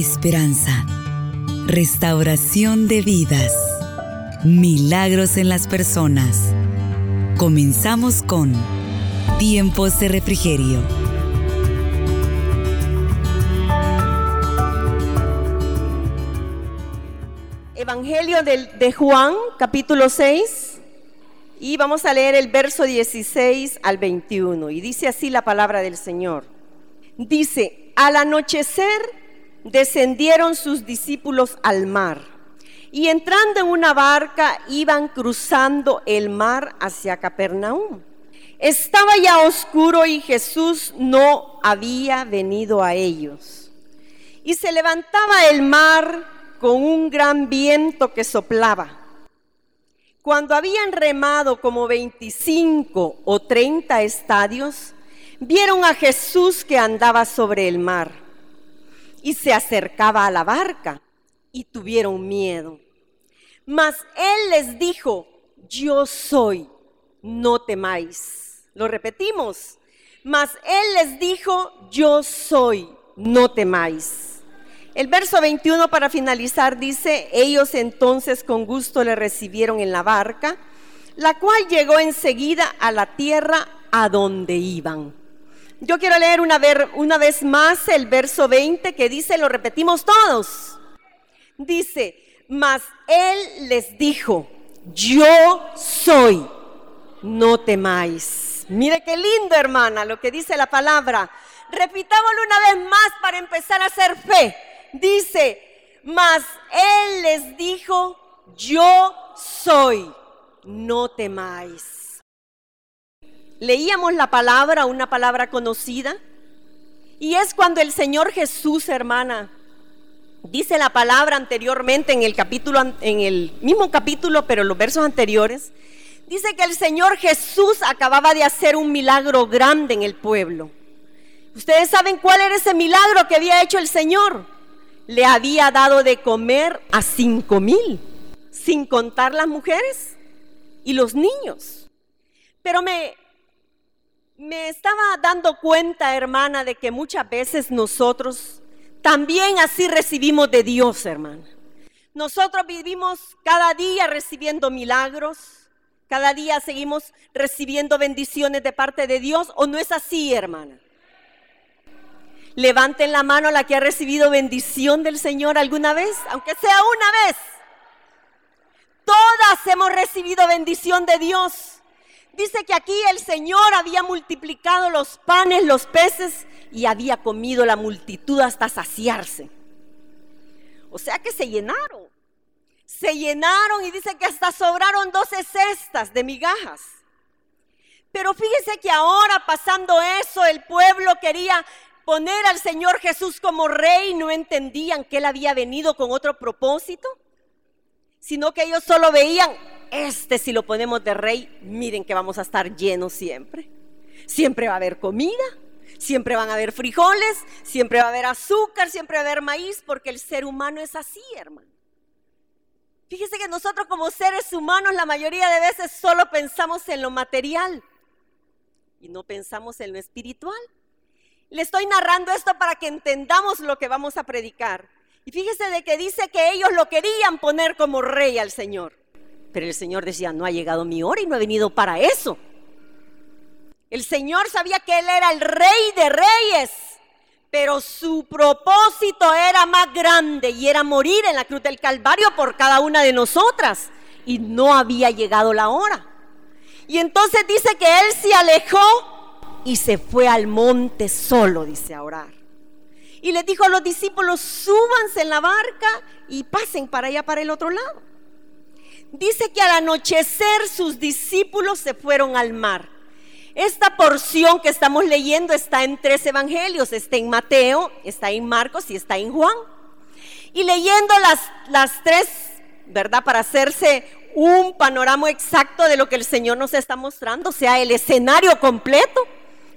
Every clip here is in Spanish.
esperanza, restauración de vidas, milagros en las personas. Comenzamos con Tiempos de Refrigerio. Evangelio de, Juan, capítulo 6, y vamos a leer el verso 16 al 21. Y dice así la palabra del Señor. Dice, al anochecer descendieron sus discípulos al mar y entrando en una barca iban cruzando el mar hacia Capernaum. Estaba ya oscuro y Jesús no había venido a ellos. Y se levantaba el mar con un gran viento que soplaba. Cuando habían remado como 25 o 30 estadios, vieron a Jesús que andaba sobre el mar y se acercaba a la barca y tuvieron miedo. Mas él les dijo, yo soy, no temáis. Lo repetimos. Mas él les dijo, yo soy, no temáis. El verso 21 para finalizar dice, ellos entonces con gusto le recibieron en la barca, la cual llegó enseguida a la tierra a donde iban. Yo quiero leer una, una vez más el verso 20 que dice, lo repetimos todos. Dice, mas él les dijo, yo soy, no temáis. Mire qué lindo, hermana, lo que dice la palabra. Repitámoslo una vez más para empezar a hacer fe. Dice, mas él les dijo, yo soy, no temáis leíamos la palabra, una palabra conocida, y es cuando el Señor Jesús, hermana, dice la palabra anteriormente en el capítulo, en el mismo capítulo, pero en los versos anteriores, dice que el Señor Jesús acababa de hacer un milagro grande en el pueblo. Ustedes saben cuál era ese milagro que había hecho el Señor. Le había dado de comer a cinco mil, sin contar las mujeres y los niños. Pero me, me estaba dando cuenta, hermana, de que muchas veces nosotros también así recibimos de Dios, hermana. Nosotros vivimos cada día recibiendo milagros, cada día seguimos recibiendo bendiciones de parte de Dios, ¿o no es así, hermana? Levanten la mano la que ha recibido bendición del Señor alguna vez, aunque sea una vez. Todas hemos recibido bendición de Dios. Dice que aquí el Señor había multiplicado los panes, los peces y había comido la multitud hasta saciarse. O sea que se llenaron. Se llenaron y dice que hasta sobraron 12 cestas de migajas. Pero fíjese que ahora pasando eso, el pueblo quería poner al Señor Jesús como rey, no entendían que él había venido con otro propósito, sino que ellos solo veían este si lo ponemos de rey, miren que vamos a estar llenos siempre. Siempre va a haber comida, siempre van a haber frijoles, siempre va a haber azúcar, siempre va a haber maíz, porque el ser humano es así, hermano. Fíjese que nosotros como seres humanos la mayoría de veces solo pensamos en lo material y no pensamos en lo espiritual. Le estoy narrando esto para que entendamos lo que vamos a predicar. Y fíjese de que dice que ellos lo querían poner como rey al Señor. Pero el Señor decía, no ha llegado mi hora y no he venido para eso. El Señor sabía que Él era el rey de reyes, pero su propósito era más grande y era morir en la cruz del Calvario por cada una de nosotras. Y no había llegado la hora. Y entonces dice que Él se alejó y se fue al monte solo, dice a orar. Y le dijo a los discípulos, súbanse en la barca y pasen para allá, para el otro lado. Dice que al anochecer sus discípulos se fueron al mar. Esta porción que estamos leyendo está en tres evangelios, está en Mateo, está en Marcos y está en Juan. Y leyendo las, tres, ¿verdad? Para hacerse un panorama exacto de lo que el Señor nos está mostrando, o sea, el escenario completo,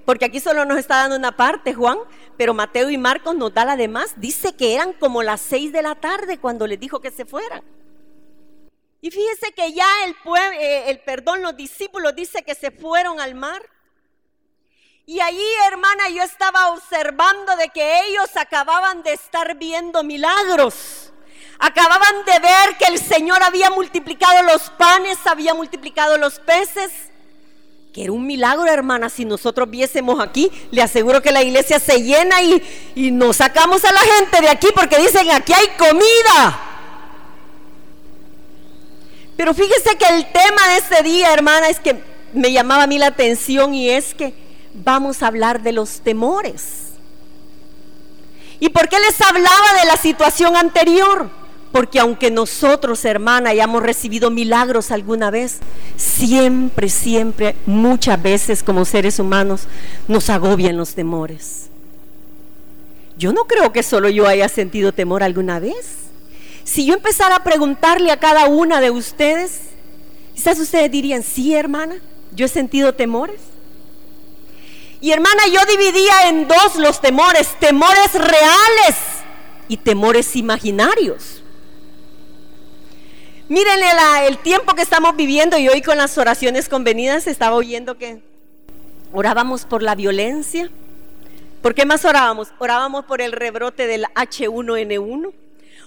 porque aquí solo nos está dando una parte, Juan, pero Mateo y Marcos nos da la demás. Dice que eran como las seis de la tarde cuando les dijo que se fueran. Y fíjese que ya eh, el perdón, los discípulos dice que se fueron al mar. Y allí, hermana, yo estaba observando de que ellos acababan de estar viendo milagros. Acababan de ver que el Señor había multiplicado los panes, había multiplicado los peces. Que era un milagro, hermana. Si nosotros viésemos aquí, le aseguro que la iglesia se llena y, y nos sacamos a la gente de aquí porque dicen, aquí hay comida. Pero fíjese que el tema de este día, hermana, es que me llamaba a mí la atención y es que vamos a hablar de los temores. ¿Y por qué les hablaba de la situación anterior? Porque aunque nosotros, hermana, hayamos recibido milagros alguna vez, siempre, siempre, muchas veces como seres humanos nos agobian los temores. Yo no creo que solo yo haya sentido temor alguna vez. Si yo empezara a preguntarle a cada una de ustedes, quizás ustedes dirían, sí, hermana, yo he sentido temores. Y hermana, yo dividía en dos los temores, temores reales y temores imaginarios. Mírenle el tiempo que estamos viviendo y hoy con las oraciones convenidas estaba oyendo que orábamos por la violencia. ¿Por qué más orábamos? Orábamos por el rebrote del H1N1.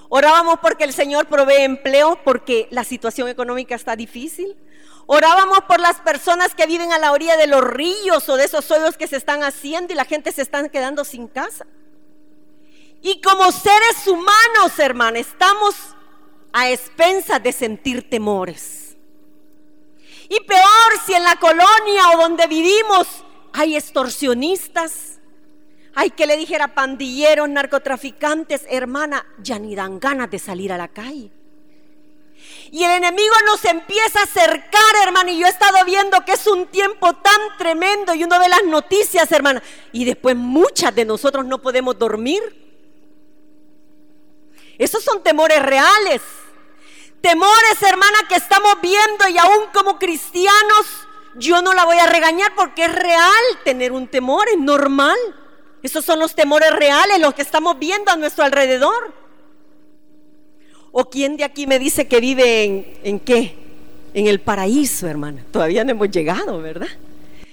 Orábamos porque el Señor provee empleo, porque la situación económica está difícil. Orábamos por las personas que viven a la orilla de los ríos o de esos hoyos que se están haciendo y la gente se está quedando sin casa. Y como seres humanos, hermana, estamos a expensas de sentir temores. Y peor si en la colonia o donde vivimos hay extorsionistas, hay que le dijera pandilleros, narcotraficantes, hermana, ya ni dan ganas de salir a la calle. Y el enemigo nos empieza a acercar, hermana, y yo he estado viendo que es un tiempo tan tremendo y uno ve las noticias, hermana, y después muchas de nosotros no podemos dormir. Esos son temores reales. Temores, hermana, que estamos viendo y aún como cristianos, yo no la voy a regañar porque es real tener un temor, es normal. Esos son los temores reales, los que estamos viendo a nuestro alrededor. ¿O quién de aquí me dice que vive en, en qué? En el paraíso, hermana. Todavía no hemos llegado, ¿verdad?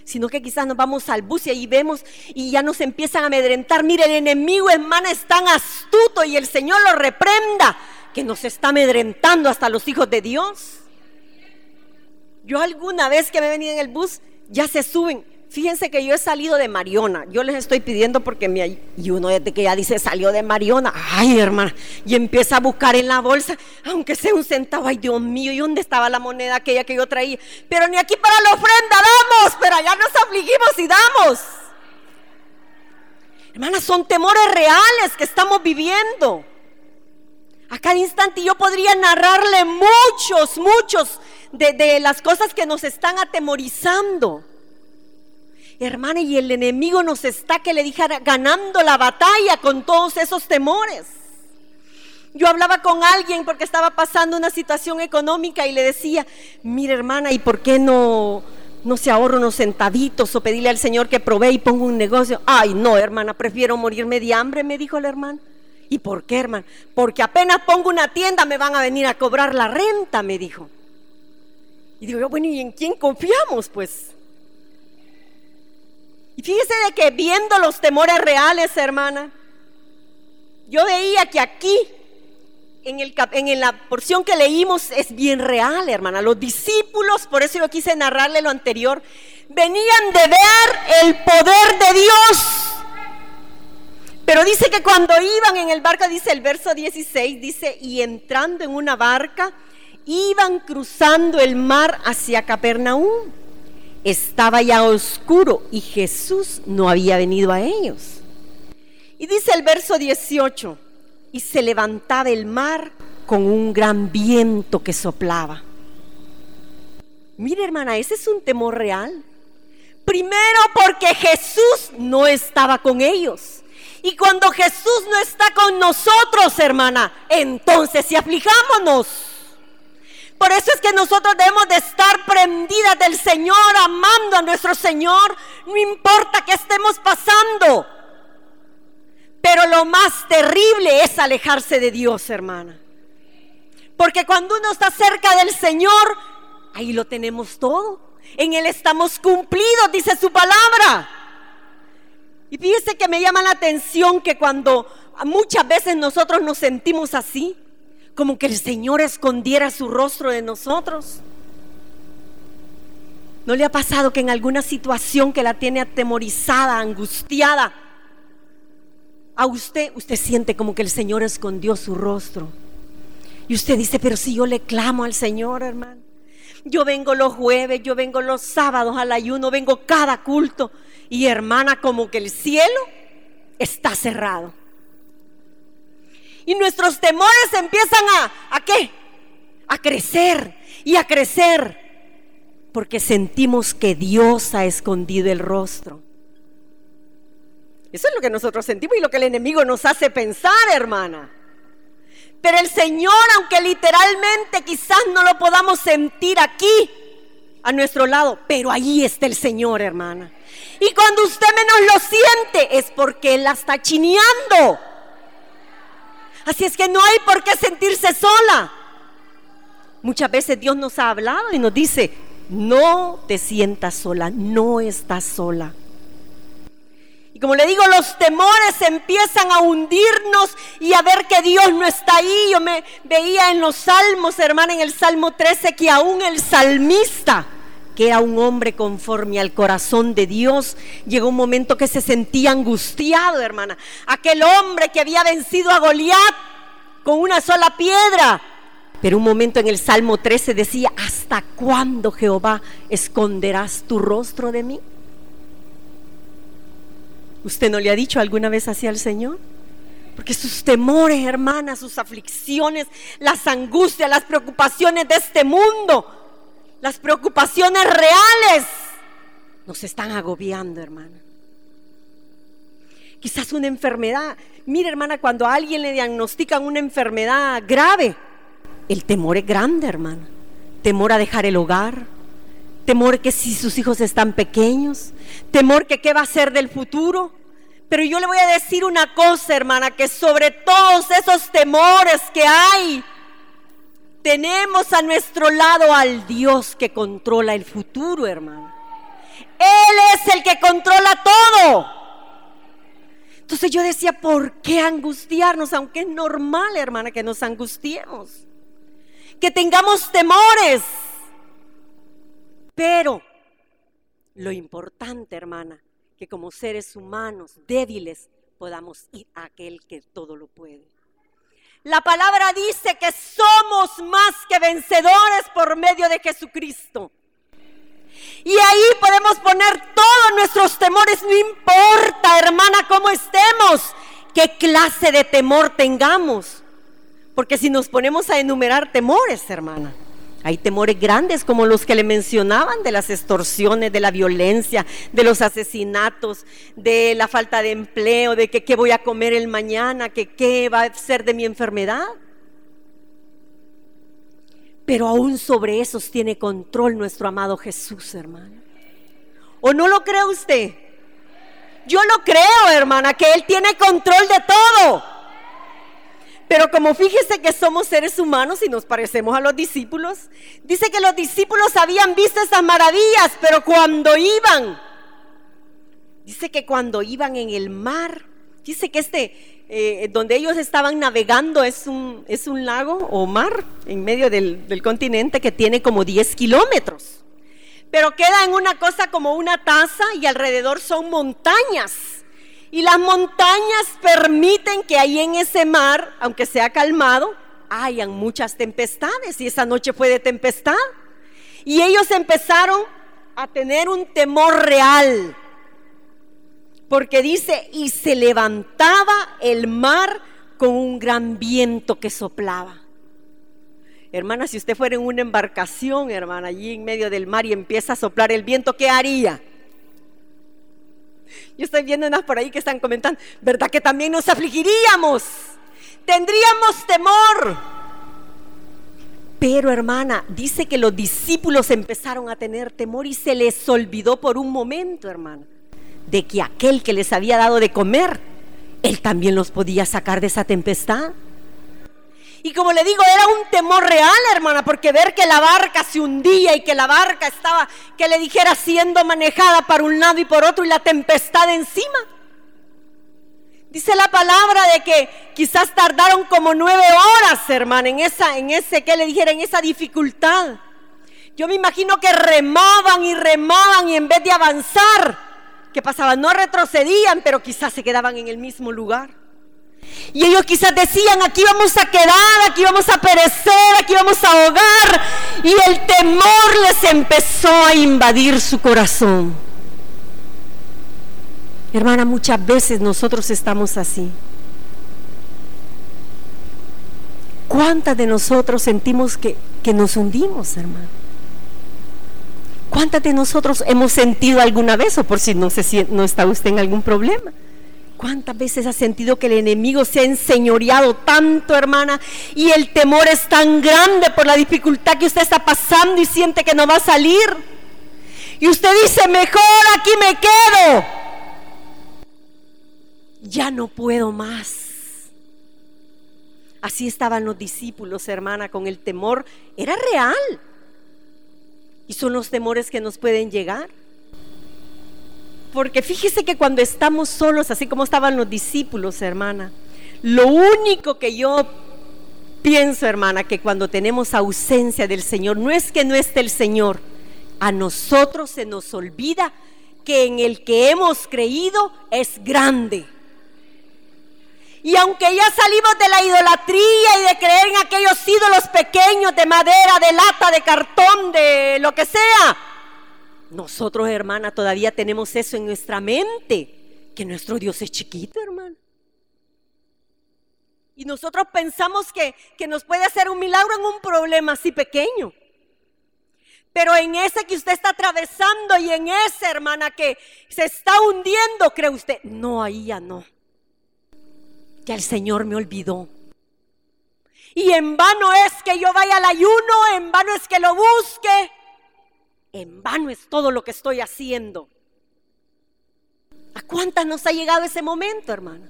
Sino que quizás nos vamos al bus y ahí vemos y ya nos empiezan a amedrentar. Mire, el enemigo, hermana, es tan astuto y el Señor lo reprenda que nos está amedrentando hasta los hijos de Dios. Yo alguna vez que me venido en el bus, ya se suben Fíjense que yo he salido de Mariona. Yo les estoy pidiendo porque me, y uno desde que ya dice salió de Mariona, ay hermana, y empieza a buscar en la bolsa, aunque sea un centavo, ay Dios mío, ¿y dónde estaba la moneda aquella que yo traía? Pero ni aquí para la ofrenda damos, pero allá nos afligimos y damos. Hermanas, son temores reales que estamos viviendo. A cada instante yo podría narrarle muchos, muchos de, de las cosas que nos están atemorizando. Hermana, y el enemigo nos está, que le dijera, ganando la batalla con todos esos temores. Yo hablaba con alguien porque estaba pasando una situación económica y le decía, mire hermana, ¿y por qué no, no se ahorra unos centavitos o pedirle al Señor que provee y ponga un negocio? Ay, no, hermana, prefiero morirme de hambre, me dijo el hermano. ¿Y por qué, hermana? Porque apenas pongo una tienda me van a venir a cobrar la renta, me dijo. Y digo yo, bueno, ¿y en quién confiamos? Pues y fíjese de que viendo los temores reales, hermana, yo veía que aquí, en, el, en la porción que leímos, es bien real, hermana. Los discípulos, por eso yo quise narrarle lo anterior, venían de ver el poder de Dios. Pero dice que cuando iban en el barco, dice el verso 16, dice, y entrando en una barca, iban cruzando el mar hacia Capernaum. Estaba ya oscuro y Jesús no había venido a ellos. Y dice el verso 18, y se levantaba el mar con un gran viento que soplaba. Mire hermana, ese es un temor real. Primero porque Jesús no estaba con ellos. Y cuando Jesús no está con nosotros, hermana, entonces si aflijámonos. Por eso es que nosotros debemos de estar prendidas del Señor, amando a nuestro Señor, no importa que estemos pasando. Pero lo más terrible es alejarse de Dios, hermana. Porque cuando uno está cerca del Señor, ahí lo tenemos todo. En Él estamos cumplidos, dice su palabra. Y fíjese que me llama la atención que cuando muchas veces nosotros nos sentimos así, como que el Señor escondiera su rostro de nosotros. ¿No le ha pasado que en alguna situación que la tiene atemorizada, angustiada, a usted, usted siente como que el Señor escondió su rostro? Y usted dice, pero si yo le clamo al Señor, hermano. Yo vengo los jueves, yo vengo los sábados al ayuno, vengo cada culto. Y hermana, como que el cielo está cerrado. Y nuestros temores empiezan a, ¿a qué? A crecer y a crecer. Porque sentimos que Dios ha escondido el rostro. Eso es lo que nosotros sentimos y lo que el enemigo nos hace pensar, hermana. Pero el Señor, aunque literalmente quizás no lo podamos sentir aquí, a nuestro lado, pero ahí está el Señor, hermana. Y cuando usted menos lo siente, es porque Él la está chineando. Así es que no hay por qué sentirse sola. Muchas veces Dios nos ha hablado y nos dice, no te sientas sola, no estás sola como le digo, los temores empiezan a hundirnos y a ver que Dios no está ahí. Yo me veía en los salmos, hermana, en el Salmo 13, que aún el salmista, que un hombre conforme al corazón de Dios, llegó un momento que se sentía angustiado, hermana. Aquel hombre que había vencido a Goliat con una sola piedra. Pero un momento en el Salmo 13 decía, ¿hasta cuándo Jehová esconderás tu rostro de mí? ¿Usted no le ha dicho alguna vez así al Señor? Porque sus temores, hermanas, sus aflicciones, las angustias, las preocupaciones de este mundo, las preocupaciones reales, nos están agobiando, hermana. Quizás una enfermedad. Mire, hermana, cuando a alguien le diagnostican una enfermedad grave, el temor es grande, hermana. Temor a dejar el hogar, temor que si sus hijos están pequeños, temor que qué va a ser del futuro. Pero yo le voy a decir una cosa, hermana, que sobre todos esos temores que hay, tenemos a nuestro lado al Dios que controla el futuro, hermana. Él es el que controla todo. Entonces yo decía, ¿por qué angustiarnos? Aunque es normal, hermana, que nos angustiemos. Que tengamos temores. Pero lo importante, hermana, que como seres humanos débiles podamos ir a aquel que todo lo puede. La palabra dice que somos más que vencedores por medio de Jesucristo. Y ahí podemos poner todos nuestros temores, no importa, hermana, cómo estemos, qué clase de temor tengamos. Porque si nos ponemos a enumerar temores, hermana, hay temores grandes como los que le mencionaban de las extorsiones, de la violencia, de los asesinatos, de la falta de empleo, de que qué voy a comer el mañana, que qué va a ser de mi enfermedad. Pero aún sobre esos tiene control nuestro amado Jesús, hermano. ¿O no lo cree usted? Yo lo creo, hermana, que Él tiene control de todo. Pero como fíjese que somos seres humanos y nos parecemos a los discípulos, dice que los discípulos habían visto esas maravillas, pero cuando iban, dice que cuando iban en el mar, dice que este, eh, donde ellos estaban navegando es un, es un lago o mar en medio del, del continente que tiene como 10 kilómetros, pero queda en una cosa como una taza y alrededor son montañas. Y las montañas permiten que ahí en ese mar, aunque sea calmado, hayan muchas tempestades. Y esa noche fue de tempestad. Y ellos empezaron a tener un temor real. Porque dice, y se levantaba el mar con un gran viento que soplaba. Hermana, si usted fuera en una embarcación, hermana, allí en medio del mar y empieza a soplar el viento, ¿qué haría? Yo estoy viendo unas por ahí que están comentando, ¿verdad que también nos afligiríamos? Tendríamos temor. Pero hermana, dice que los discípulos empezaron a tener temor y se les olvidó por un momento, hermana, de que aquel que les había dado de comer, él también los podía sacar de esa tempestad. Y como le digo, era un temor real, hermana, porque ver que la barca se hundía y que la barca estaba, que le dijera, siendo manejada para un lado y por otro y la tempestad encima. Dice la palabra de que quizás tardaron como nueve horas, hermana, en esa, en ese, que le dijera, en esa dificultad. Yo me imagino que remaban y remaban y en vez de avanzar, ¿qué pasaba? No retrocedían, pero quizás se quedaban en el mismo lugar. Y ellos quizás decían, aquí vamos a quedar, aquí vamos a perecer, aquí vamos a ahogar. Y el temor les empezó a invadir su corazón. Hermana, muchas veces nosotros estamos así. ¿Cuántas de nosotros sentimos que, que nos hundimos, hermano? ¿Cuántas de nosotros hemos sentido alguna vez, o por si no, se, no está usted en algún problema? ¿Cuántas veces ha sentido que el enemigo se ha enseñoreado tanto, hermana? Y el temor es tan grande por la dificultad que usted está pasando y siente que no va a salir. Y usted dice, mejor aquí me quedo ya no puedo más. Así estaban los discípulos, hermana, con el temor. Era real. Y son los temores que nos pueden llegar. Porque fíjese que cuando estamos solos, así como estaban los discípulos, hermana, lo único que yo pienso, hermana, que cuando tenemos ausencia del Señor, no es que no esté el Señor, a nosotros se nos olvida que en el que hemos creído es grande. Y aunque ya salimos de la idolatría y de creer en aquellos ídolos pequeños de madera, de lata, de cartón, de lo que sea, nosotros, hermana, todavía tenemos eso en nuestra mente, que nuestro Dios es chiquito, hermano. Y nosotros pensamos que, que nos puede hacer un milagro en un problema así pequeño. Pero en ese que usted está atravesando y en ese, hermana, que se está hundiendo, cree usted, no, ahí ya no que el Señor me olvidó. Y en vano es que yo vaya al ayuno, en vano es que lo busque, en vano es todo lo que estoy haciendo. ¿A cuántas nos ha llegado ese momento, hermana?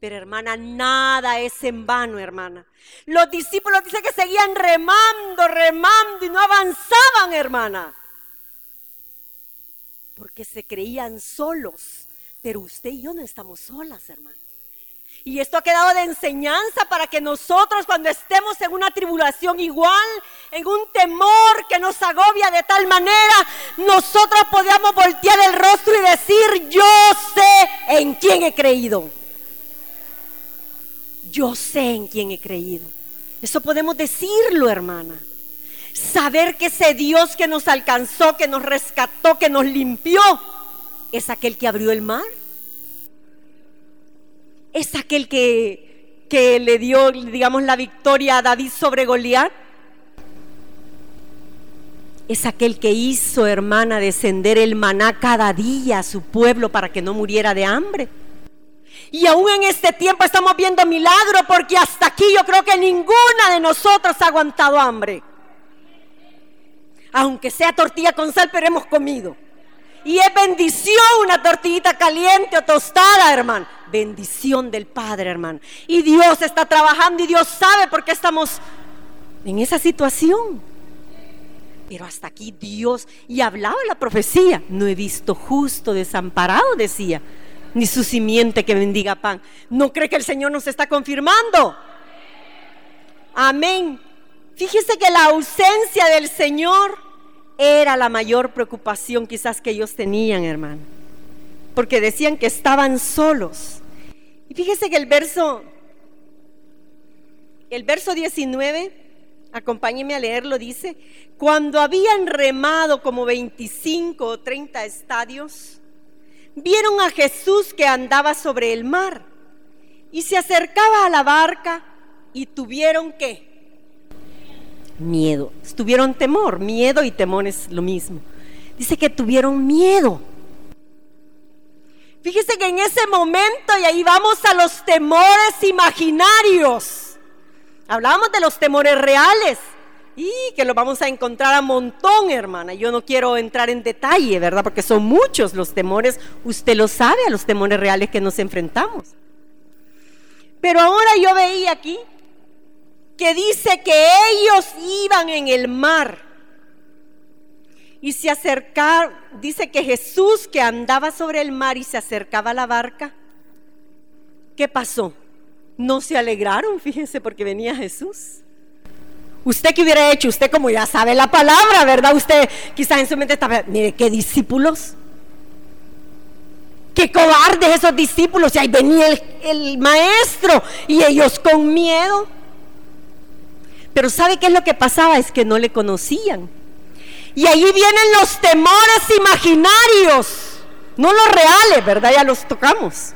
Pero hermana, nada es en vano, hermana. Los discípulos dicen que seguían remando, remando y no avanzaban, hermana. Porque se creían solos. Pero usted y yo no estamos solas, hermana. Y esto ha quedado de enseñanza para que nosotros cuando estemos en una tribulación igual, en un temor que nos agobia de tal manera, nosotros podamos voltear el rostro y decir, yo sé en quién he creído. Yo sé en quién he creído. Eso podemos decirlo, hermana. Saber que ese Dios que nos alcanzó, que nos rescató, que nos limpió, es aquel que abrió el mar es aquel que, que le dio, digamos, la victoria a David sobre Goliat. Es aquel que hizo, hermana, descender el maná cada día a su pueblo para que no muriera de hambre. Y aún en este tiempo estamos viendo milagro porque hasta aquí yo creo que ninguna de nosotros ha aguantado hambre. Aunque sea tortilla con sal, pero hemos comido. Y es bendición una tortillita caliente o tostada, hermano bendición del Padre, hermano. Y Dios está trabajando y Dios sabe por qué estamos en esa situación. Pero hasta aquí Dios, y hablaba la profecía, no he visto justo desamparado, decía, ni su simiente que bendiga pan. ¿No cree que el Señor nos está confirmando? Amén. Fíjese que la ausencia del Señor era la mayor preocupación quizás que ellos tenían, hermano. Porque decían que estaban solos. Y fíjese que el verso, el verso 19, acompáñeme a leerlo, dice, cuando habían remado como 25 o 30 estadios, vieron a Jesús que andaba sobre el mar y se acercaba a la barca y tuvieron qué? Miedo. Tuvieron temor. Miedo y temor es lo mismo. Dice que tuvieron miedo. Fíjese que en ese momento, y ahí vamos a los temores imaginarios. Hablamos de los temores reales. Y que los vamos a encontrar a montón, hermana. Yo no quiero entrar en detalle, ¿verdad? Porque son muchos los temores. Usted lo sabe, a los temores reales que nos enfrentamos. Pero ahora yo veía aquí que dice que ellos iban en el mar y se acercaba, dice que Jesús que andaba sobre el mar y se acercaba a la barca, ¿Qué pasó? No se alegraron, fíjense, porque venía Jesús. ¿Usted qué hubiera hecho? Usted como ya sabe la palabra, ¿verdad? Usted quizás en su mente estaba, mire, qué discípulos. Qué cobardes esos discípulos. Y ahí venía el, el maestro y ellos con miedo. Pero ¿sabe qué es lo que pasaba? Es que no le conocían. Y ahí vienen los temores imaginarios, no los reales, ¿verdad? Ya los tocamos.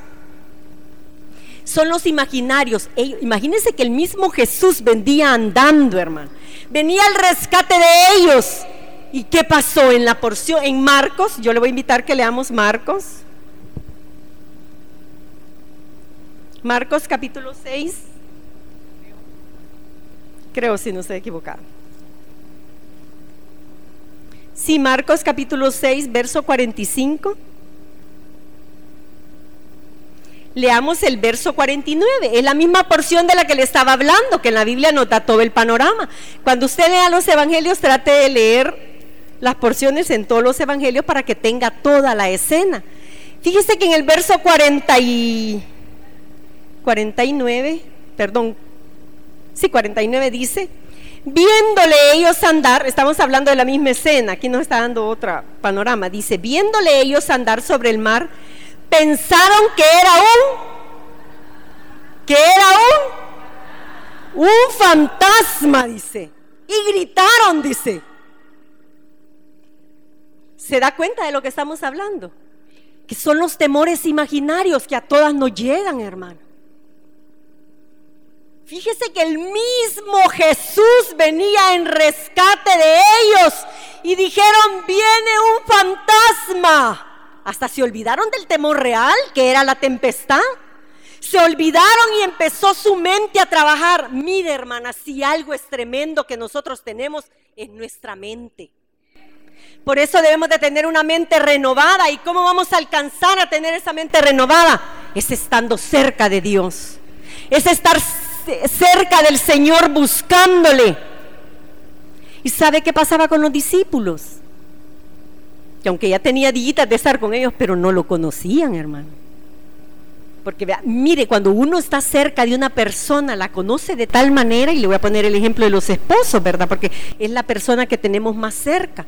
Son los imaginarios. Imagínense que el mismo Jesús vendía andando, hermano. Venía al rescate de ellos. ¿Y qué pasó en la porción? En Marcos, yo le voy a invitar que leamos Marcos. Marcos capítulo 6. Creo si no estoy equivocado. Sí, Marcos capítulo 6, verso 45. Leamos el verso 49. Es la misma porción de la que le estaba hablando, que en la Biblia nota todo el panorama. Cuando usted lea los evangelios, trate de leer las porciones en todos los evangelios para que tenga toda la escena. Fíjese que en el verso 40 y 49, perdón, sí, 49 dice, viéndole ellos andar, estamos hablando de la misma escena, aquí nos está dando otro panorama, dice, viéndole ellos andar sobre el mar, pensaron que era un, que era un, un fantasma, dice, y gritaron, dice. ¿Se da cuenta de lo que estamos hablando? Que son los temores imaginarios que a todas nos llegan, hermano. Fíjese que el mismo Jesús venía en rescate de ellos y dijeron, viene un fantasma. Hasta se olvidaron del temor real, que era la tempestad. Se olvidaron y empezó su mente a trabajar. Mire, hermana, si algo es tremendo que nosotros tenemos en nuestra mente. Por eso debemos de tener una mente renovada. ¿Y cómo vamos a alcanzar a tener esa mente renovada? Es estando cerca de Dios. Es estar cerca del Señor buscándole. ¿Y sabe qué pasaba con los discípulos? Que aunque ya tenía días de estar con ellos, pero no lo conocían, hermano. Porque mire, cuando uno está cerca de una persona, la conoce de tal manera, y le voy a poner el ejemplo de los esposos, ¿verdad? Porque es la persona que tenemos más cerca.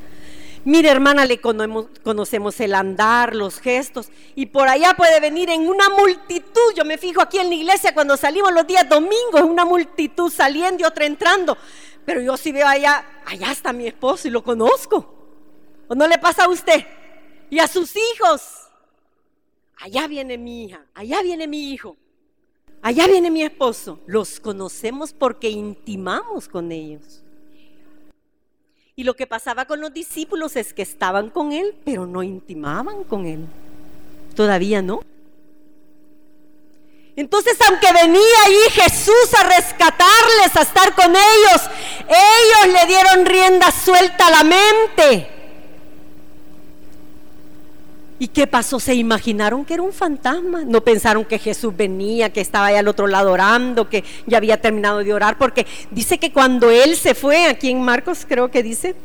Mire, hermana, le conocemos el andar, los gestos, y por allá puede venir en una multitud. Yo me fijo aquí en la iglesia cuando salimos los días domingos, una multitud saliendo y otra entrando. Pero yo sí veo allá, allá está mi esposo y lo conozco. ¿O no le pasa a usted? Y a sus hijos. Allá viene mi hija, allá viene mi hijo, allá viene mi esposo. Los conocemos porque intimamos con ellos. Y lo que pasaba con los discípulos es que estaban con Él, pero no intimaban con Él. Todavía no. Entonces, aunque venía ahí Jesús a rescatarles, a estar con ellos, ellos le dieron rienda suelta a la mente. ¿Y qué pasó? Se imaginaron que era un fantasma. No pensaron que Jesús venía, que estaba ahí al otro lado orando, que ya había terminado de orar, porque dice que cuando él se fue, aquí en Marcos creo que dice,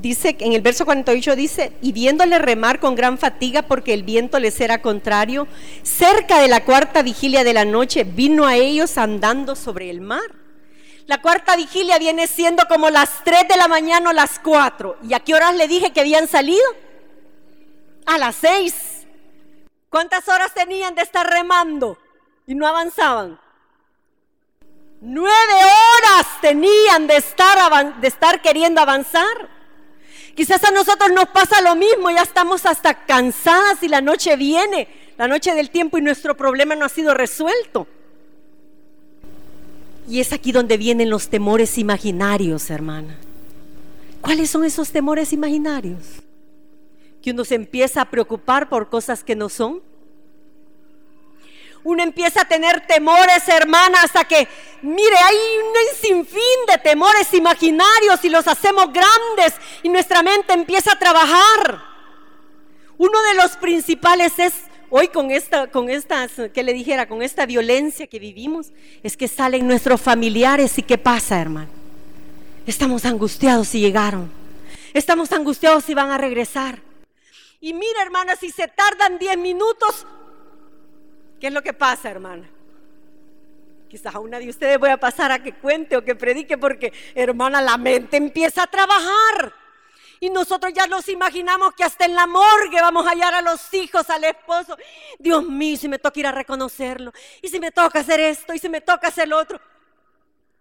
dice en el verso 48 dice, y viéndole remar con gran fatiga porque el viento les era contrario, cerca de la cuarta vigilia de la noche vino a ellos andando sobre el mar. La cuarta vigilia viene siendo como las 3 de la mañana o las 4. ¿Y a qué horas le dije que habían salido? A las seis. ¿Cuántas horas tenían de estar remando y no avanzaban? Nueve horas tenían de estar, de estar queriendo avanzar. Quizás a nosotros nos pasa lo mismo, ya estamos hasta cansadas y la noche viene, la noche del tiempo y nuestro problema no ha sido resuelto. Y es aquí donde vienen los temores imaginarios, hermana. ¿Cuáles son esos temores imaginarios? Que uno se empieza a preocupar por cosas que no son. Uno empieza a tener temores, hermana, hasta que, mire, hay un sinfín de temores imaginarios y los hacemos grandes y nuestra mente empieza a trabajar. Uno de los principales es hoy con esta, con estas, que le dijera, con esta violencia que vivimos, es que salen nuestros familiares y qué pasa, hermano. Estamos angustiados si llegaron. Estamos angustiados si van a regresar. Y mira, hermana, si se tardan 10 minutos, ¿Qué es lo que pasa, hermana? Quizás a una de ustedes voy a pasar a que cuente o que predique porque, hermana, la mente empieza a trabajar. Y nosotros ya nos imaginamos que hasta en la morgue vamos a hallar a los hijos, al esposo. Dios mío, si me toca ir a reconocerlo. Y si me toca hacer esto, y si me toca hacer lo otro.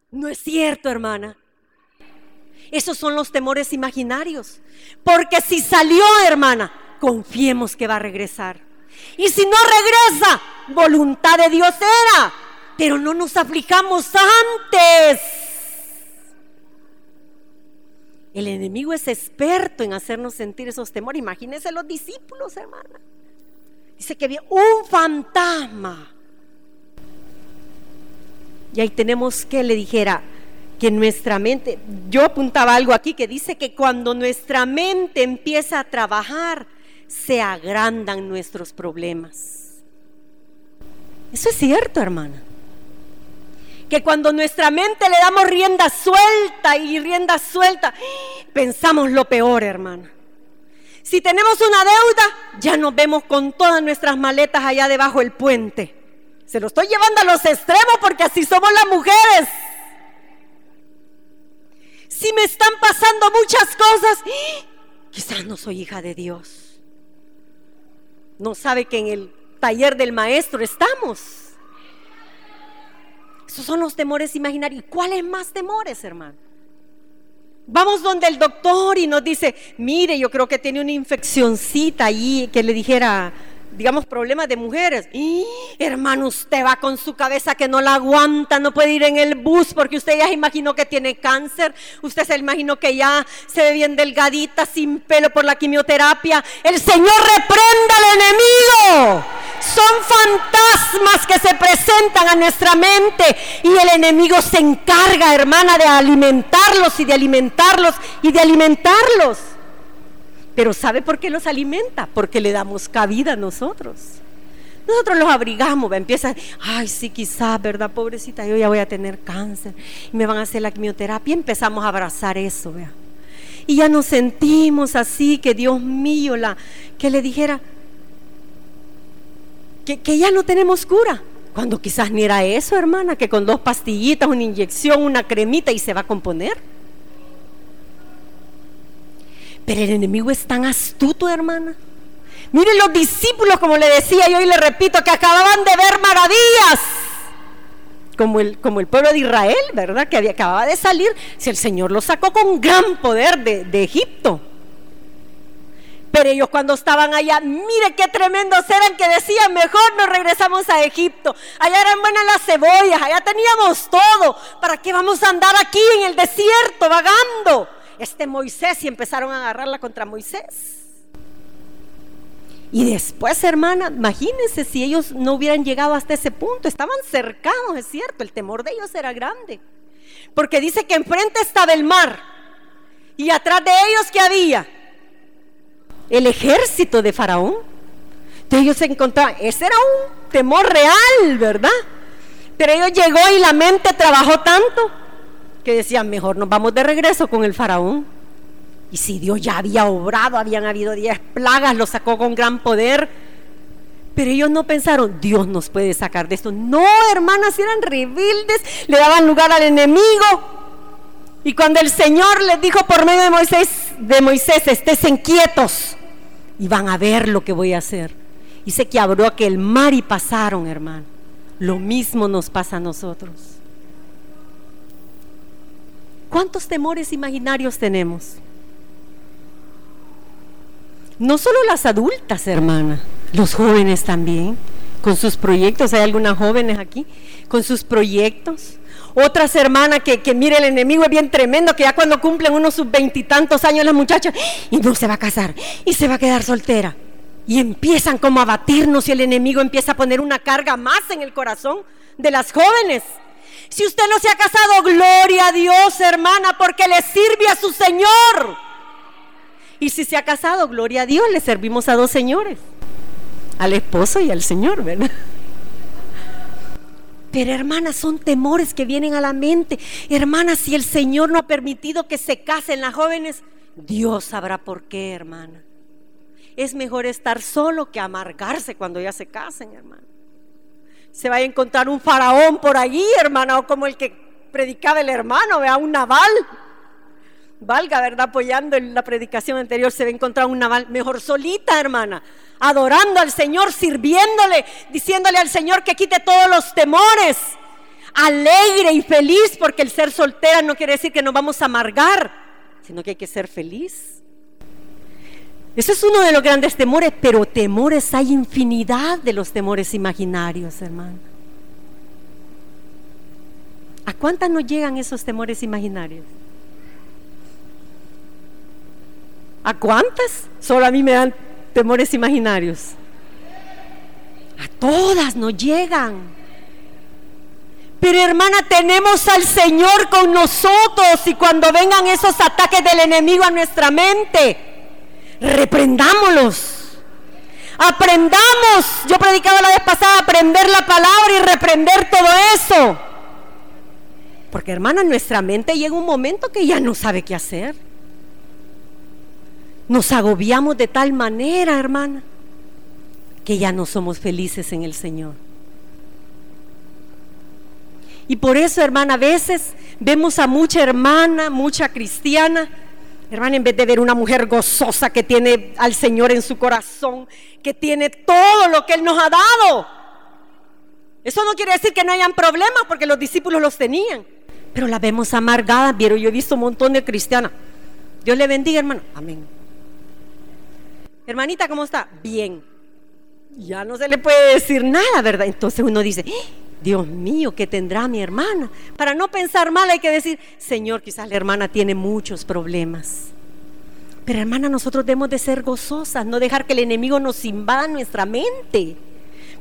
No es cierto, hermana. Esos son los temores imaginarios. Porque si salió, hermana, confiemos que va a regresar. Y si no regresa, voluntad de Dios era. Pero no nos aflijamos antes. El enemigo es experto en hacernos sentir esos temores. Imagínense los discípulos, hermana. Dice que había un fantasma. Y ahí tenemos que le dijera que nuestra mente, yo apuntaba algo aquí que dice que cuando nuestra mente empieza a trabajar, se agrandan nuestros problemas. Eso es cierto, hermana que cuando nuestra mente le damos rienda suelta y rienda suelta, pensamos lo peor, hermana. Si tenemos una deuda, ya nos vemos con todas nuestras maletas allá debajo del puente. Se lo estoy llevando a los extremos porque así somos las mujeres. Si me están pasando muchas cosas, quizás no soy hija de Dios. No sabe que en el taller del maestro estamos. Esos son los temores imaginarios. ¿Y cuáles más temores, hermano? Vamos donde el doctor y nos dice, mire, yo creo que tiene una infeccióncita ahí, que le dijera, digamos, problemas de mujeres. Y, hermano, usted va con su cabeza que no la aguanta, no puede ir en el bus porque usted ya se imaginó que tiene cáncer, usted se imaginó que ya se ve bien delgadita, sin pelo por la quimioterapia. El Señor reprenda al enemigo. Son fantasmas que se presentan a nuestra mente y el enemigo se encarga, hermana, de alimentarlos y de alimentarlos y de alimentarlos. Pero ¿sabe por qué los alimenta? Porque le damos cabida a nosotros. Nosotros los abrigamos, empieza, ay, sí, quizás, ¿verdad? Pobrecita, yo ya voy a tener cáncer y me van a hacer la quimioterapia. Empezamos a abrazar eso, vea. Y ya nos sentimos así, que Dios mío, la, que le dijera que, que ya no tenemos cura. Cuando quizás ni era eso, hermana, que con dos pastillitas, una inyección, una cremita y se va a componer. Pero el enemigo es tan astuto, hermana. Miren los discípulos, como le decía yo y le repito, que acababan de ver maravillas. Como el, como el pueblo de Israel, ¿verdad? Que acababa de salir. Si el Señor los sacó con gran poder de, de Egipto. Pero ellos cuando estaban allá, mire qué tremendos eran que decían, mejor nos regresamos a Egipto. Allá eran buenas las cebollas, allá teníamos todo. ¿Para qué vamos a andar aquí en el desierto vagando? Este Moisés y empezaron a agarrarla contra Moisés. Y después, hermana, imagínense si ellos no hubieran llegado hasta ese punto. Estaban cercanos, es cierto, el temor de ellos era grande. Porque dice que enfrente estaba el mar y atrás de ellos que había el ejército de Faraón. Entonces ellos se encontraban, ese era un temor real, ¿verdad? Pero ellos llegó y la mente trabajó tanto que decían, mejor nos vamos de regreso con el faraón. Y si Dios ya había obrado, habían habido diez plagas, lo sacó con gran poder. Pero ellos no pensaron, Dios nos puede sacar de esto. No, hermanas, eran rebeldes, le daban lugar al enemigo. Y cuando el Señor les dijo por medio de Moisés, de Moisés, estén quietos y van a ver lo que voy a hacer. Dice que abrió aquel mar y pasaron, hermano. Lo mismo nos pasa a nosotros. ¿Cuántos temores imaginarios tenemos? No solo las adultas, hermana, los jóvenes también, con sus proyectos. ¿Hay algunas jóvenes aquí? Con sus proyectos. Otras hermanas que, que mire el enemigo es bien tremendo, que ya cuando cumplen unos sus veintitantos años las muchachas, y no se va a casar, y se va a quedar soltera. Y empiezan como a batirnos y el enemigo empieza a poner una carga más en el corazón de las jóvenes. Si usted no se ha casado, gloria a Dios, hermana, porque le sirve a su Señor. Y si se ha casado, gloria a Dios, le servimos a dos señores, al esposo y al Señor, ¿verdad? Pero hermana, son temores que vienen a la mente. Hermana, si el Señor no ha permitido que se casen las jóvenes, Dios sabrá por qué, hermana. Es mejor estar solo que amargarse cuando ya se casen, hermana. Se va a encontrar un faraón por allí, hermana, o como el que predicaba el hermano, vea, un naval. Valga, ¿verdad? Apoyando la predicación anterior, se va a encontrar un naval mejor solita, hermana, adorando al Señor, sirviéndole, diciéndole al Señor que quite todos los temores, alegre y feliz, porque el ser soltera no quiere decir que nos vamos a amargar, sino que hay que ser feliz. Eso es uno de los grandes temores, pero temores hay infinidad de los temores imaginarios, hermano. ¿A cuántas nos llegan esos temores imaginarios? ¿A cuántas? Solo a mí me dan temores imaginarios. A todas nos llegan. Pero hermana, tenemos al Señor con nosotros y cuando vengan esos ataques del enemigo a nuestra mente, reprendámoslos. Aprendamos, yo predicaba la vez pasada, aprender la palabra y reprender todo eso. Porque hermana, nuestra mente llega un momento que ya no sabe qué hacer. Nos agobiamos de tal manera, hermana, que ya no somos felices en el Señor. Y por eso, hermana, a veces vemos a mucha hermana, mucha cristiana, Hermana, en vez de ver una mujer gozosa que tiene al Señor en su corazón, que tiene todo lo que Él nos ha dado. Eso no quiere decir que no hayan problemas, porque los discípulos los tenían. Pero la vemos amargada, vieron, yo he visto un montón de cristianas. Dios le bendiga, hermano. Amén. Hermanita, ¿cómo está? Bien. Ya no se le puede decir nada, ¿verdad? Entonces uno dice, Dios mío, ¿qué tendrá mi hermana? Para no pensar mal hay que decir, Señor, quizás la hermana tiene muchos problemas. Pero hermana, nosotros debemos de ser gozosas, no dejar que el enemigo nos invada nuestra mente.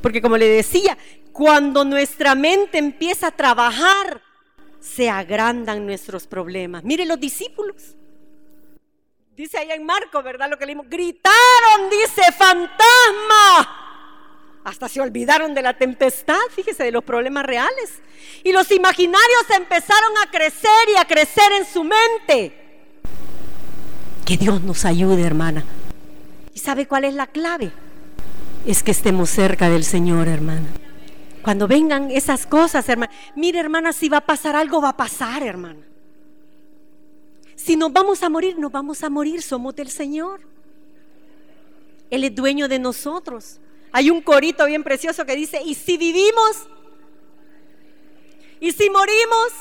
Porque como le decía, cuando nuestra mente empieza a trabajar, se agrandan nuestros problemas. Mire los discípulos. Dice allá en Marco, ¿verdad? Lo que leímos. Gritaron, dice, fantasma hasta se olvidaron de la tempestad, fíjese, de los problemas reales. Y los imaginarios empezaron a crecer y a crecer en su mente. Que Dios nos ayude, hermana. ¿Y sabe cuál es la clave? Es que estemos cerca del Señor, hermana. Cuando vengan esas cosas, hermana. Mire, hermana, si va a pasar algo, va a pasar, hermana. Si nos vamos a morir, nos vamos a morir. Somos del Señor. Él es dueño de nosotros. Hay un corito bien precioso que dice, ¿y si vivimos? ¿Y si morimos?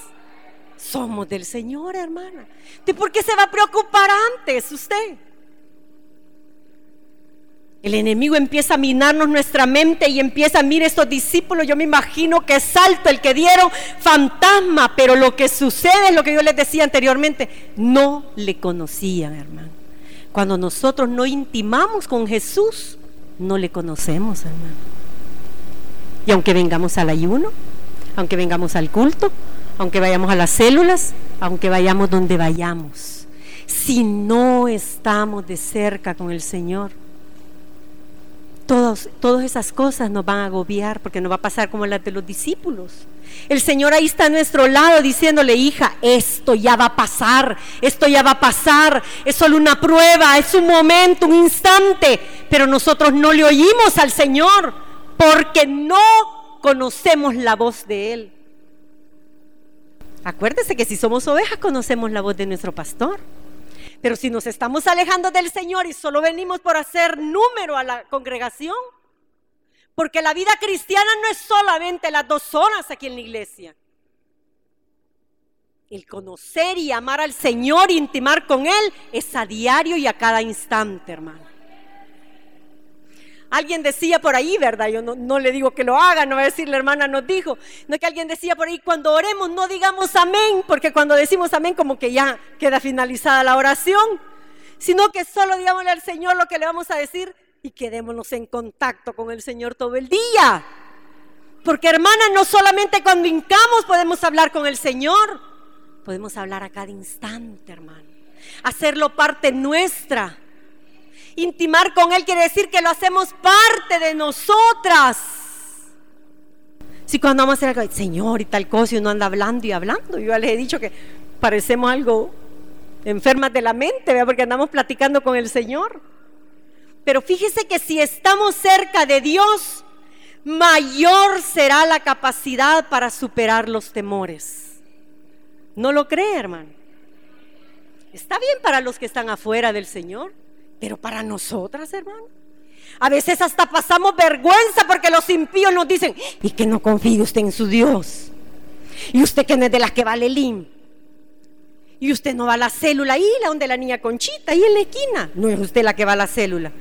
Somos del Señor, hermana. ¿De por qué se va a preocupar antes usted? El enemigo empieza a minarnos nuestra mente y empieza, mire estos discípulos, yo me imagino que salto el que dieron fantasma, pero lo que sucede es lo que yo les decía anteriormente, no le conocían, hermano. Cuando nosotros no intimamos con Jesús, no le conocemos, hermano. Y aunque vengamos al ayuno, aunque vengamos al culto, aunque vayamos a las células, aunque vayamos donde vayamos, si no estamos de cerca con el Señor, todos, todas esas cosas nos van a agobiar porque nos va a pasar como las de los discípulos. El Señor ahí está a nuestro lado diciéndole, hija, esto ya va a pasar, esto ya va a pasar, es solo una prueba, es un momento, un instante, pero nosotros no le oímos al Señor porque no conocemos la voz de Él. Acuérdese que si somos ovejas conocemos la voz de nuestro pastor. Pero si nos estamos alejando del Señor y solo venimos por hacer número a la congregación, porque la vida cristiana no es solamente las dos horas aquí en la iglesia. El conocer y amar al Señor, intimar con Él, es a diario y a cada instante, hermano. Alguien decía por ahí, ¿verdad? Yo no, le digo que lo haga, no voy a decir la hermana nos dijo. No es que alguien decía por ahí, cuando oremos no digamos amén, porque cuando decimos amén como que ya queda finalizada la oración, sino que solo digámosle al Señor lo que le vamos a decir y quedémonos en contacto con el Señor todo el día. Porque hermana, no solamente cuando hincamos podemos hablar con el Señor, podemos hablar a cada instante, hermano. Hacerlo parte nuestra. Intimar con Él quiere decir que lo hacemos parte de nosotras. Si cuando vamos a hacer algo, Señor y tal cosa, y uno anda hablando y hablando, yo ya les he dicho que parecemos algo enfermas de la mente, ¿verdad? porque andamos platicando con el Señor. Pero fíjese que si estamos cerca de Dios, mayor será la capacidad para superar los temores. ¿No lo cree, hermano? Está bien para los que están afuera del Señor, pero para nosotras, hermano. A veces hasta pasamos vergüenza porque los impíos nos dicen, y que no confíe usted en su Dios. Y usted que no es de las que vale lim. Y usted no va a la célula ahí, la donde la niña Conchita, ahí en la esquina. No es usted la que va a la célula.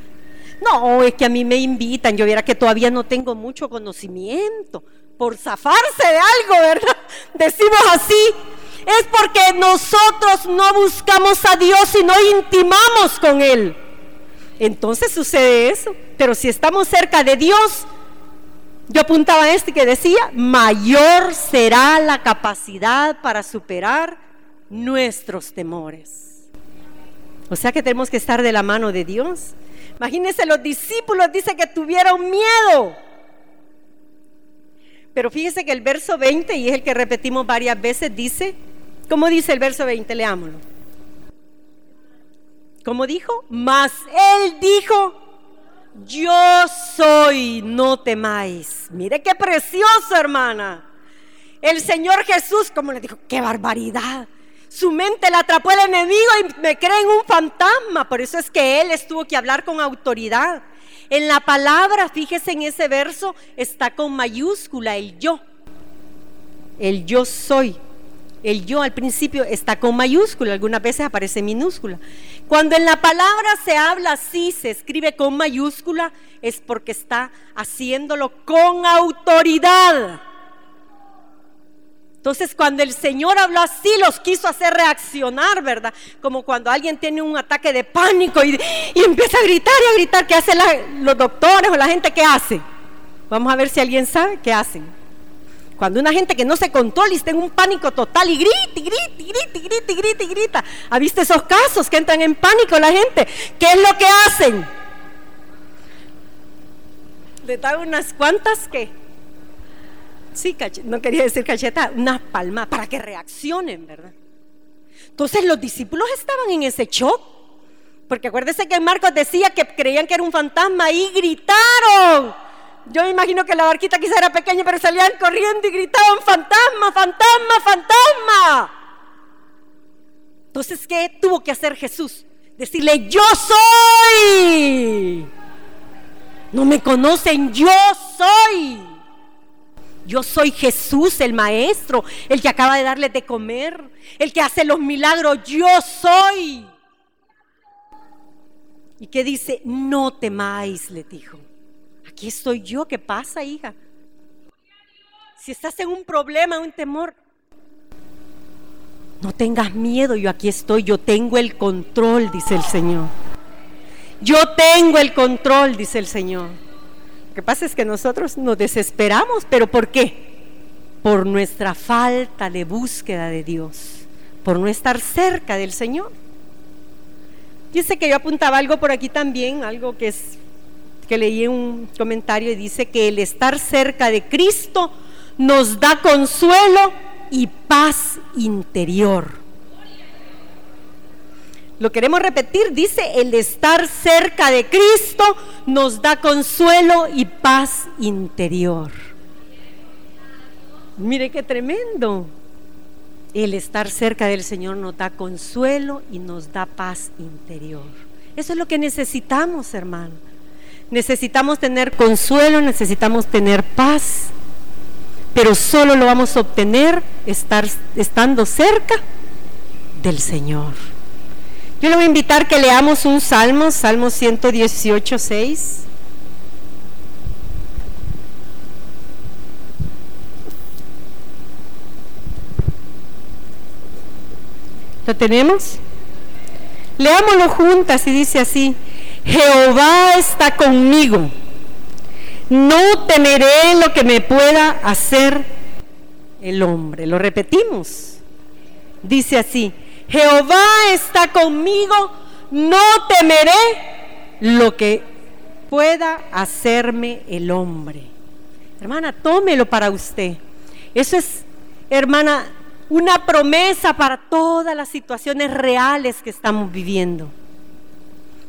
No, es que a mí me invitan. Yo viera que todavía no tengo mucho conocimiento. Por zafarse de algo, ¿verdad? Decimos así. Es porque nosotros no buscamos a Dios y no intimamos con Él. Entonces sucede eso. Pero si estamos cerca de Dios, yo apuntaba a este que decía, mayor será la capacidad para superar nuestros temores. O sea que tenemos que estar de la mano de Dios. Imagínense, los discípulos dice que tuvieron miedo. Pero fíjese que el verso 20, y es el que repetimos varias veces, dice, ¿cómo dice el verso 20? Leámoslo. ¿Cómo dijo? Mas él dijo, yo soy, no temáis. Mire qué precioso, hermana. El Señor Jesús, como le dijo, qué barbaridad. Su mente la atrapó el enemigo y me cree en un fantasma. Por eso es que él estuvo que hablar con autoridad. En la palabra, fíjese en ese verso, está con mayúscula el yo. El yo soy. El yo al principio está con mayúscula, algunas veces aparece minúscula. Cuando en la palabra se habla así, se escribe con mayúscula, es porque está haciéndolo con autoridad. Entonces cuando el Señor habló así, los quiso hacer reaccionar, ¿verdad? Como cuando alguien tiene un ataque de pánico y, empieza a gritar y a gritar, ¿qué hacen los doctores o la gente? ¿Qué hace? Vamos a ver si alguien sabe qué hacen. Cuando una gente que no se controla y está en un pánico total y grita, y grita, y grita, y grita, y grita, y grita. ¿Ha visto esos casos que entran en pánico la gente? ¿Qué es lo que hacen? Le dan unas cuantas que sí, no quería decir cacheta, una palma para que reaccionen, ¿verdad? Entonces los discípulos estaban en ese shock, porque acuérdese que Marcos decía que creían que era un fantasma y gritaron. Yo me imagino que la barquita quizá era pequeña, pero salían corriendo y gritaban, fantasma, fantasma, fantasma. Entonces, ¿qué tuvo que hacer Jesús? Decirle, yo soy. No me conocen, yo soy. Yo soy Jesús, el Maestro, el que acaba de darles de comer, el que hace los milagros. Yo soy. Y que dice, no temáis, le dijo. Aquí estoy yo, ¿qué pasa, hija? Si estás en un problema, un temor, no tengas miedo, yo aquí estoy, yo tengo el control, dice el Señor. Yo tengo el control, dice el Señor. Lo que pasa es que nosotros nos desesperamos, pero ¿por qué? Por nuestra falta de búsqueda de Dios, por no estar cerca del Señor. Dice que yo apuntaba algo por aquí también, algo que es que leí un comentario y dice que el estar cerca de Cristo nos da consuelo y paz interior. Lo queremos repetir, dice, el estar cerca de Cristo nos da consuelo y paz interior. Mire qué tremendo. El estar cerca del Señor nos da consuelo y nos da paz interior. Eso es lo que necesitamos, hermano. Necesitamos tener consuelo, necesitamos tener paz, pero solo lo vamos a obtener estar, estando cerca del Señor. Yo le voy a invitar que leamos un salmo, Salmo 118, 6. ¿Lo tenemos? Leámoslo juntas y dice así, Jehová está conmigo, no temeré lo que me pueda hacer el hombre. Lo repetimos. Dice así, Jehová está conmigo, no temeré lo que pueda hacerme el hombre. Hermana, tómelo para usted. Eso es, hermana, una promesa para todas las situaciones reales que estamos viviendo.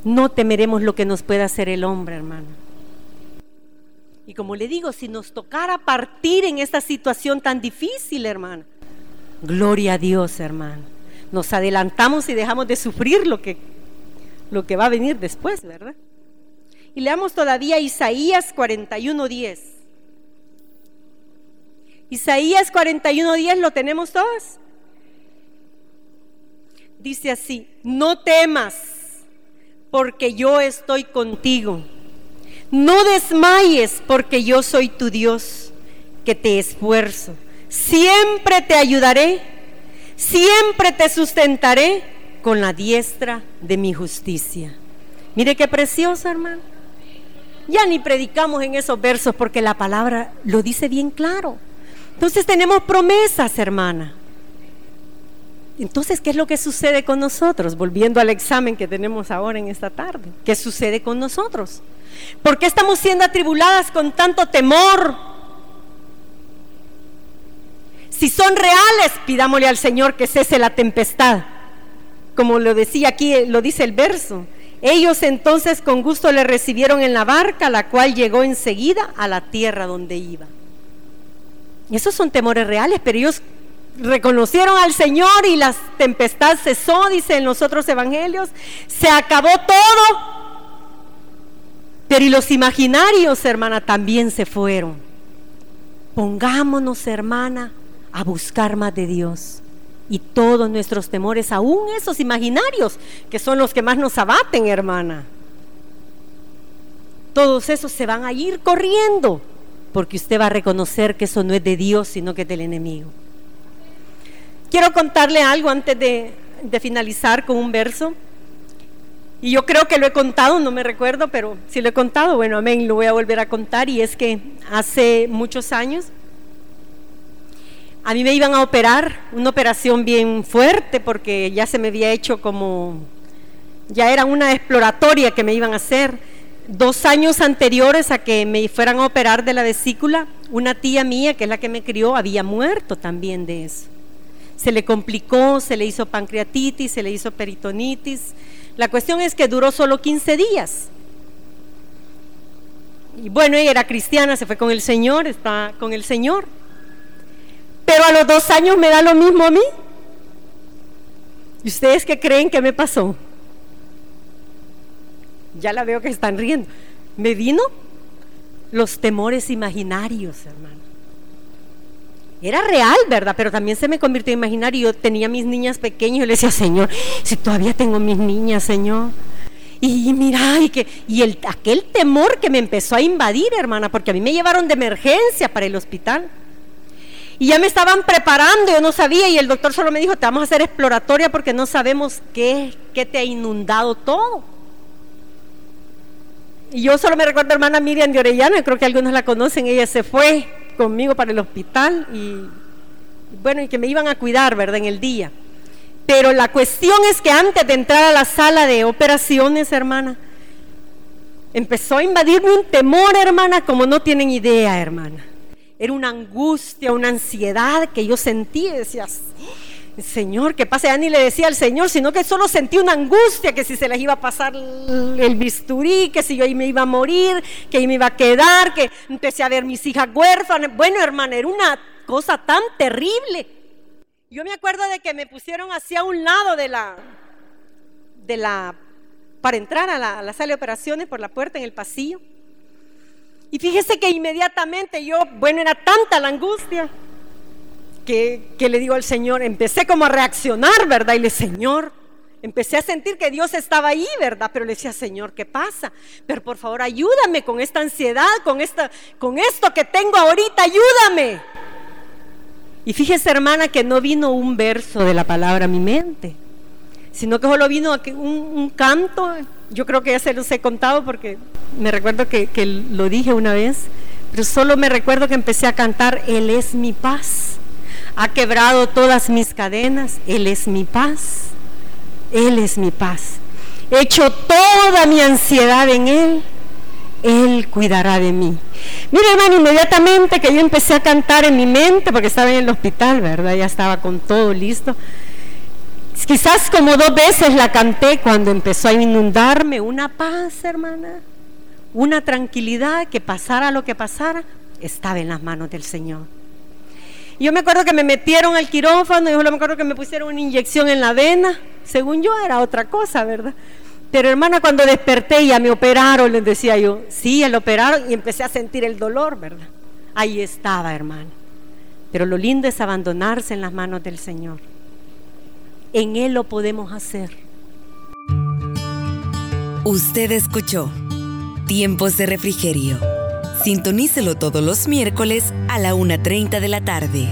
No temeremos lo que nos pueda hacer el hombre, hermana. Y como le digo, si nos tocara partir en esta situación tan difícil, hermano, gloria a Dios, hermano. Nos adelantamos y dejamos de sufrir lo que, lo que va a venir después, ¿verdad? Y leamos todavía Isaías 41:10. Isaías 41:10 lo tenemos todos. Dice así, no temas, porque yo estoy contigo. No desmayes, porque yo soy tu Dios, que te esfuerzo. Siempre te ayudaré, siempre te sustentaré con la diestra de mi justicia. Mire qué precioso, hermano. Ya ni predicamos en esos versos porque la palabra lo dice bien claro. Entonces tenemos promesas, hermana. Entonces, ¿qué es lo que sucede con nosotros? Volviendo al examen que tenemos ahora en esta tarde. ¿Qué sucede con nosotros? ¿Por qué estamos siendo atribuladas con tanto temor? Si son reales, pidámosle al Señor que cese la tempestad. Como lo decía aquí, lo dice el verso. Ellos entonces con gusto le recibieron en la barca, la cual llegó enseguida a la tierra donde iba. Y esos son temores reales, pero ellos reconocieron al Señor y la tempestad cesó, dice en los otros evangelios, se acabó todo. Pero y los imaginarios, hermana, también se fueron. Pongámonos, hermana, a buscar más de Dios y todos nuestros temores, aún esos imaginarios, que son los que más nos abaten, hermana. Todos esos se van a ir corriendo, porque usted va a reconocer que eso no es de Dios, sino que es del enemigo. Quiero contarle algo antes de, de finalizar con un verso. Y yo creo que lo he contado, no me recuerdo, pero si lo he contado, bueno, amén, lo voy a volver a contar. Y es que hace muchos años a mí me iban a operar, una operación bien fuerte porque ya se me había hecho como, ya era una exploratoria que me iban a hacer. Dos años anteriores a que me fueran a operar de la vesícula, una tía mía, que es la que me crió, había muerto también de eso. Se le complicó, se le hizo pancreatitis, se le hizo peritonitis. La cuestión es que duró solo 15 días. Y bueno, ella era cristiana, se fue con el Señor, está con el Señor. Pero a los dos años me da lo mismo a mí. ¿Y ustedes qué creen que me pasó? Ya la veo que están riendo. Me vino los temores imaginarios, hermano. Era real, ¿verdad? Pero también se me convirtió en imaginario. Yo tenía mis niñas pequeñas y le decía, Señor, si todavía tengo mis niñas, Señor. Y mira, y, que, y el, aquel temor que me empezó a invadir, hermana, porque a mí me llevaron de emergencia para el hospital. Y ya me estaban preparando, yo no sabía, y el doctor solo me dijo, te vamos a hacer exploratoria porque no sabemos qué, qué te ha inundado todo. Y yo solo me recuerdo hermana Miriam de Orellana, creo que algunos la conocen, ella se fue conmigo para el hospital y bueno, y que me iban a cuidar, ¿verdad? En el día. Pero la cuestión es que antes de entrar a la sala de operaciones, hermana, empezó a invadirme un temor, hermana, como no tienen idea, hermana. Era una angustia, una ansiedad que yo sentí. Decías, Señor, ¿qué pasa? Ya ni le decía al Señor, sino que solo sentí una angustia, que si se les iba a pasar el bisturí, que si yo ahí me iba a morir, que ahí me iba a quedar, que empecé a ver mis hijas huérfanas. Bueno, hermana, era una cosa tan terrible. Yo me acuerdo de que me pusieron hacia un lado de la, de la, para entrar a la, a la sala de operaciones por la puerta en el pasillo. Y fíjese que inmediatamente yo, bueno, era tanta la angustia que, le digo al Señor, empecé como a reaccionar, ¿verdad? Y le, Señor, empecé a sentir que Dios estaba ahí, ¿verdad? Pero le decía, Señor, ¿qué pasa? Pero por favor, ayúdame con esta ansiedad, con, esta, con esto que tengo ahorita, ayúdame. Y fíjese, hermana, que no vino un verso de la palabra a mi mente, sino que solo vino un, un canto yo creo que ya se los he contado porque me recuerdo que, lo dije una vez, pero solo me recuerdo que empecé a cantar, Él es mi paz, ha quebrado todas mis cadenas, Él es mi paz, Él es mi paz. He hecho toda mi ansiedad en Él, Él cuidará de mí. Mira, hermano, inmediatamente que yo empecé a cantar en mi mente, porque estaba en el hospital, ¿verdad? Ya estaba con todo listo. Quizás como dos veces la canté cuando empezó a inundarme una paz, hermana. una tranquilidad que pasara lo que pasara, estaba en las manos del Señor. Yo me acuerdo que me metieron al quirófano, yo me acuerdo que me pusieron una inyección en la vena, según yo era otra cosa, ¿verdad? Pero hermana, cuando desperté ya me operaron, les decía yo, sí, el operaron y empecé a sentir el dolor, ¿verdad? Ahí estaba, hermano. Pero lo lindo es abandonarse en las manos del Señor. En Él lo podemos hacer. Usted escuchó Tiempos de Refrigerio. Sintonícelo todos los miércoles a la 1.30 de la tarde.